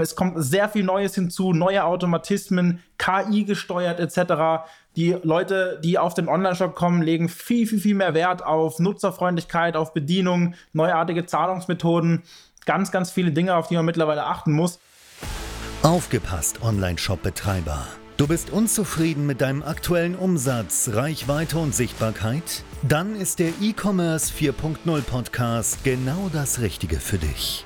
Es kommt sehr viel Neues hinzu, neue Automatismen, KI gesteuert etc. Die Leute, die auf den Online-Shop kommen, legen viel, viel, viel mehr Wert auf Nutzerfreundlichkeit, auf Bedienung, neuartige Zahlungsmethoden, ganz, ganz viele Dinge, auf die man mittlerweile achten muss. Aufgepasst, Online-Shop-Betreiber. Du bist unzufrieden mit deinem aktuellen Umsatz, Reichweite und Sichtbarkeit? Dann ist der E-Commerce 4.0 Podcast genau das Richtige für dich.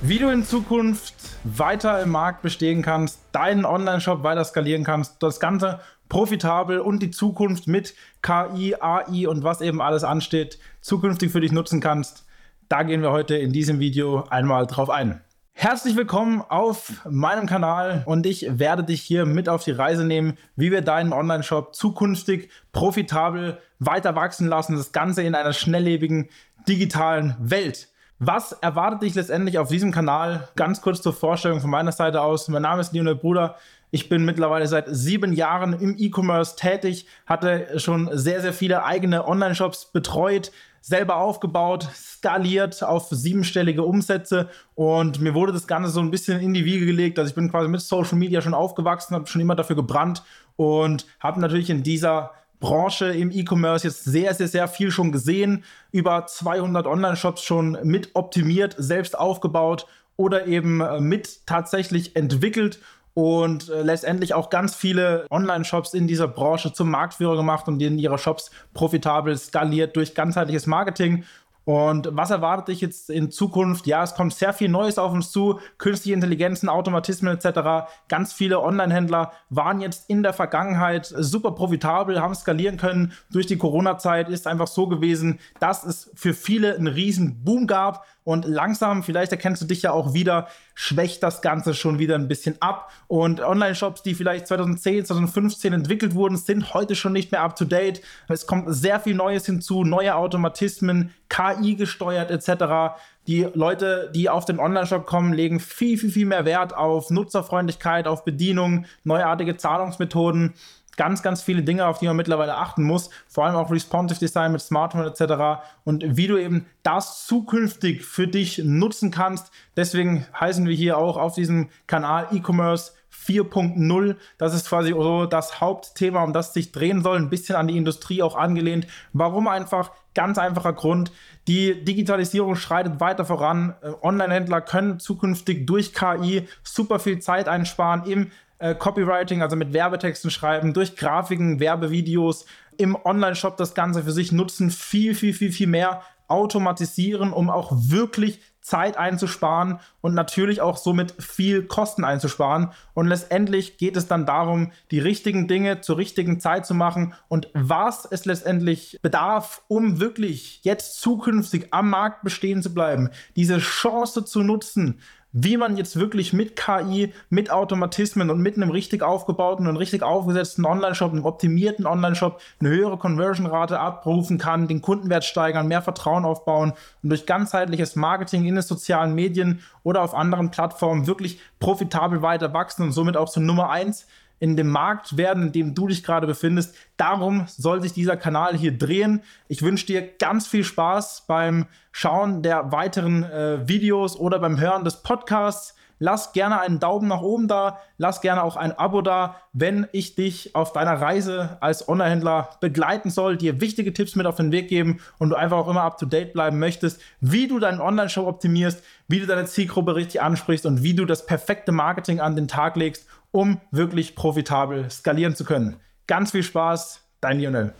Wie du in Zukunft weiter im Markt bestehen kannst, deinen Online-Shop weiter skalieren kannst, das Ganze profitabel und die Zukunft mit KI, AI und was eben alles ansteht, zukünftig für dich nutzen kannst. Da gehen wir heute in diesem Video einmal drauf ein. Herzlich willkommen auf meinem Kanal und ich werde dich hier mit auf die Reise nehmen, wie wir deinen Online-Shop zukünftig profitabel weiter wachsen lassen. Das Ganze in einer schnelllebigen digitalen Welt. Was erwartet dich letztendlich auf diesem Kanal? Ganz kurz zur Vorstellung von meiner Seite aus. Mein Name ist Lionel Bruder. Ich bin mittlerweile seit sieben Jahren im E-Commerce tätig, hatte schon sehr, sehr viele eigene Online-Shops betreut, selber aufgebaut, skaliert auf siebenstellige Umsätze und mir wurde das Ganze so ein bisschen in die Wiege gelegt. Also ich bin quasi mit Social Media schon aufgewachsen, habe schon immer dafür gebrannt und habe natürlich in dieser Branche im E-Commerce jetzt sehr, sehr, sehr viel schon gesehen. Über 200 Online-Shops schon mit optimiert, selbst aufgebaut oder eben äh, mit tatsächlich entwickelt und äh, letztendlich auch ganz viele Online-Shops in dieser Branche zum Marktführer gemacht und in ihre Shops profitabel skaliert durch ganzheitliches Marketing. Und was erwartet dich jetzt in Zukunft? Ja, es kommt sehr viel Neues auf uns zu, künstliche Intelligenzen, Automatismen etc. Ganz viele Online-Händler waren jetzt in der Vergangenheit super profitabel, haben skalieren können. Durch die Corona-Zeit ist einfach so gewesen, dass es für viele einen riesen Boom gab und langsam, vielleicht erkennst du dich ja auch wieder, schwächt das Ganze schon wieder ein bisschen ab. Und Online-Shops, die vielleicht 2010, 2015 entwickelt wurden, sind heute schon nicht mehr up-to-date. Es kommt sehr viel Neues hinzu, neue Automatismen, KI gesteuert etc. Die Leute, die auf den Online-Shop kommen, legen viel, viel, viel mehr Wert auf Nutzerfreundlichkeit, auf Bedienung, neuartige Zahlungsmethoden ganz, ganz viele Dinge, auf die man mittlerweile achten muss, vor allem auch Responsive Design mit Smartphone etc. Und wie du eben das zukünftig für dich nutzen kannst. Deswegen heißen wir hier auch auf diesem Kanal E-Commerce 4.0. Das ist quasi so das Hauptthema, um das sich drehen soll. Ein bisschen an die Industrie auch angelehnt. Warum einfach? Ganz einfacher Grund. Die Digitalisierung schreitet weiter voran. Äh, Online-Händler können zukünftig durch KI super viel Zeit einsparen im äh, Copywriting, also mit Werbetexten schreiben, durch Grafiken, Werbevideos, im Online-Shop das Ganze für sich nutzen, viel, viel, viel, viel mehr automatisieren, um auch wirklich Zeit einzusparen und natürlich auch somit viel Kosten einzusparen. Und letztendlich geht es dann darum, die richtigen Dinge zur richtigen Zeit zu machen und was es letztendlich bedarf, um wirklich jetzt zukünftig am Markt bestehen zu bleiben, diese Chance zu nutzen, wie man jetzt wirklich mit KI, mit Automatismen und mit einem richtig aufgebauten und richtig aufgesetzten Online-Shop, einem optimierten Online-Shop eine höhere Conversion-Rate abrufen kann, den Kundenwert steigern, mehr Vertrauen aufbauen und durch ganzheitliches Marketing in den sozialen Medien oder auf anderen Plattformen wirklich profitabel weiter wachsen und somit auch zur Nummer eins in dem Markt werden, in dem du dich gerade befindest. Darum soll sich dieser Kanal hier drehen. Ich wünsche dir ganz viel Spaß beim Schauen der weiteren äh, Videos oder beim Hören des Podcasts. Lass gerne einen Daumen nach oben da, lass gerne auch ein Abo da, wenn ich dich auf deiner Reise als Online-Händler begleiten soll, dir wichtige Tipps mit auf den Weg geben und du einfach auch immer up to date bleiben möchtest, wie du deinen Online-Shop optimierst, wie du deine Zielgruppe richtig ansprichst und wie du das perfekte Marketing an den Tag legst, um wirklich profitabel skalieren zu können. Ganz viel Spaß, dein Lionel.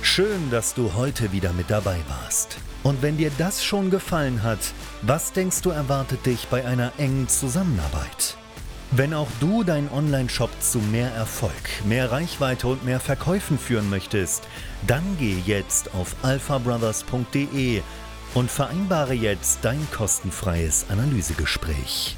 Schön, dass du heute wieder mit dabei warst. Und wenn dir das schon gefallen hat, was denkst du erwartet dich bei einer engen Zusammenarbeit? Wenn auch du deinen Online-Shop zu mehr Erfolg, mehr Reichweite und mehr Verkäufen führen möchtest, dann geh jetzt auf alphabrothers.de und vereinbare jetzt dein kostenfreies Analysegespräch.